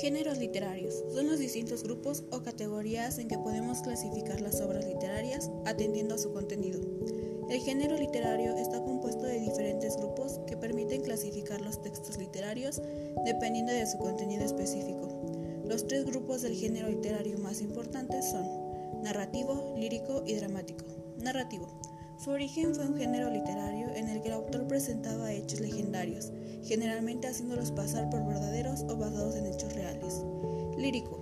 Géneros literarios son los distintos grupos o categorías en que podemos clasificar las obras literarias atendiendo a su contenido. El género literario está compuesto de diferentes grupos que permiten clasificar los textos literarios dependiendo de su contenido específico. Los tres grupos del género literario más importantes son narrativo, lírico y dramático. Narrativo. Su origen fue un género literario en el que el autor presentaba hechos legendarios, generalmente haciéndolos pasar por verdaderos o basados en hechos. Lírico.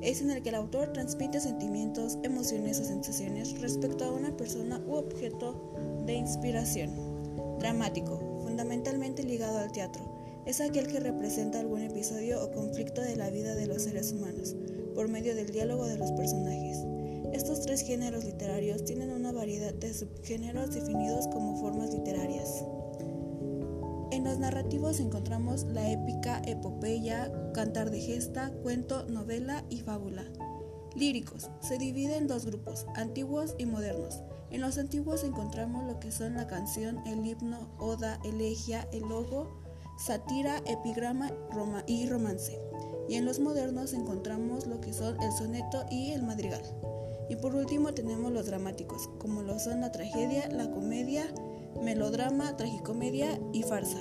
Es en el que el autor transmite sentimientos, emociones o sensaciones respecto a una persona u objeto de inspiración. Dramático. Fundamentalmente ligado al teatro. Es aquel que representa algún episodio o conflicto de la vida de los seres humanos, por medio del diálogo de los personajes. Estos tres géneros literarios tienen una variedad de subgéneros definidos como formas literarias. En los narrativos encontramos la épica, epopeya, cantar de gesta, cuento, novela y fábula. Líricos. Se divide en dos grupos, antiguos y modernos. En los antiguos encontramos lo que son la canción, el himno, oda, elegia, el logo, sátira, epigrama y romance. Y en los modernos encontramos lo que son el soneto y el madrigal. Y por último tenemos los dramáticos, como lo son la tragedia, la comedia, melodrama, tragicomedia y farsa.